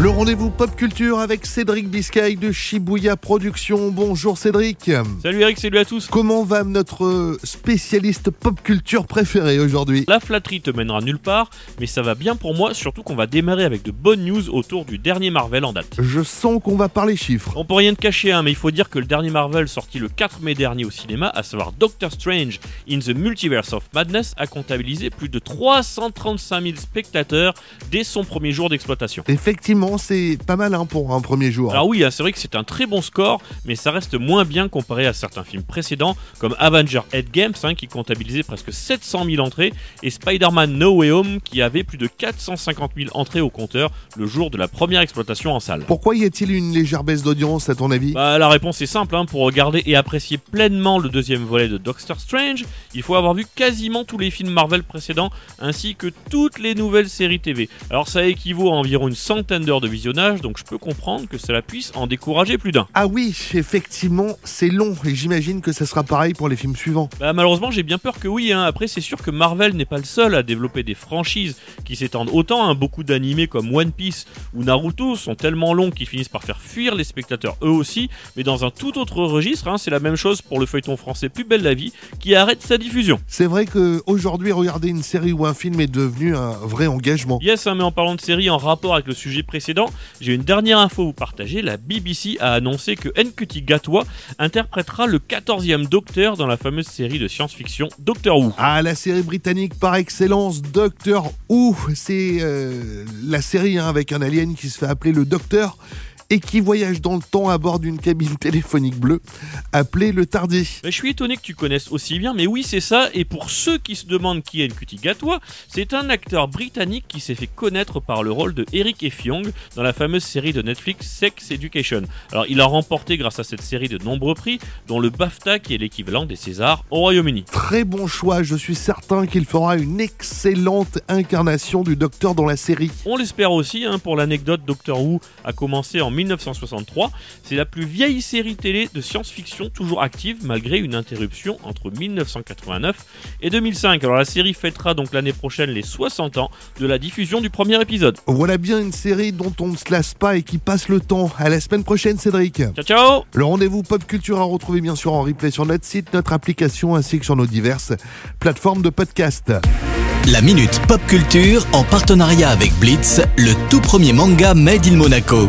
Le rendez-vous pop culture avec Cédric Biscay de Shibuya Productions. Bonjour Cédric. Salut Eric, salut à tous. Comment va notre spécialiste pop culture préféré aujourd'hui? La flatterie te mènera nulle part, mais ça va bien pour moi, surtout qu'on va démarrer avec de bonnes news autour du dernier Marvel en date. Je sens qu'on va parler chiffres. On peut rien te cacher, hein, mais il faut dire que le dernier Marvel sorti le 4 mai dernier au cinéma, à savoir Doctor Strange in the Multiverse of Madness, a comptabilisé plus de 335 000 spectateurs dès son premier jour d'exploitation. Effectivement, c'est pas mal hein, pour un premier jour. Alors oui, hein, c'est vrai que c'est un très bon score, mais ça reste moins bien comparé à certains films précédents, comme Avenger Endgame hein, qui comptabilisait presque 700 000 entrées, et Spider-Man No Way Home qui avait plus de 450 000 entrées au compteur le jour de la première exploitation en salle. Pourquoi y a-t-il une légère baisse d'audience à ton avis? Bah la réponse est simple, hein. pour regarder et apprécier pleinement le deuxième volet de Doctor Strange, il faut avoir vu quasiment tous les films Marvel précédents, ainsi que toutes les nouvelles séries TV. Alors ça équivaut à environ une centaine d'heures de visionnage, donc je peux comprendre que cela puisse en décourager plus d'un. Ah oui, effectivement, c'est long et j'imagine que ça sera pareil pour les films suivants. Bah malheureusement j'ai bien peur que oui, hein. après c'est sûr que Marvel n'est pas le seul à développer des franchises qui s'étendent autant, hein. beaucoup d'animés comme One Piece ou Naruto sont tellement longs qu'ils finissent par faire fuir les spectateurs eux aussi, mais dans un tout autre registre, hein, c'est la même chose pour le feuilleton français Plus belle la vie qui arrête sa diffusion. C'est vrai que aujourd'hui regarder une série ou un film est devenu un vrai engagement. Yes, mais en parlant de série en rapport avec le sujet précédent, j'ai une dernière info à vous partager. La BBC a annoncé que Nkuti Gatwa interprétera le 14e Docteur dans la fameuse série de science-fiction Doctor Who. Ah, la série britannique par excellence, Doctor Who. C'est euh, la série hein, avec un alien qui se fait appeler le Docteur et qui voyage dans le temps à bord d'une cabine téléphonique bleue appelée le Tardi. je suis étonné que tu connaisses aussi bien, mais oui c'est ça, et pour ceux qui se demandent qui est Nkuti Gatwa, c'est un acteur britannique qui s'est fait connaître par le rôle de Eric Effiong dans la fameuse série de Netflix Sex Education. Alors il a remporté grâce à cette série de nombreux prix, dont le BAFTA qui est l'équivalent des Césars au Royaume-Uni. Très bon choix, je suis certain qu'il fera une excellente incarnation du Docteur dans la série. On l'espère aussi, hein, pour l'anecdote, Doctor Who a commencé en 1963. C'est la plus vieille série télé de science-fiction toujours active malgré une interruption entre 1989 et 2005. Alors la série fêtera donc l'année prochaine les 60 ans de la diffusion du premier épisode. Voilà bien une série dont on ne se lasse pas et qui passe le temps. À la semaine prochaine Cédric. Ciao ciao Le rendez-vous pop culture à retrouver bien sûr en replay sur notre site, notre application ainsi que sur nos diverses plateformes de podcast. La Minute Pop Culture en partenariat avec Blitz, le tout premier manga Made in Monaco.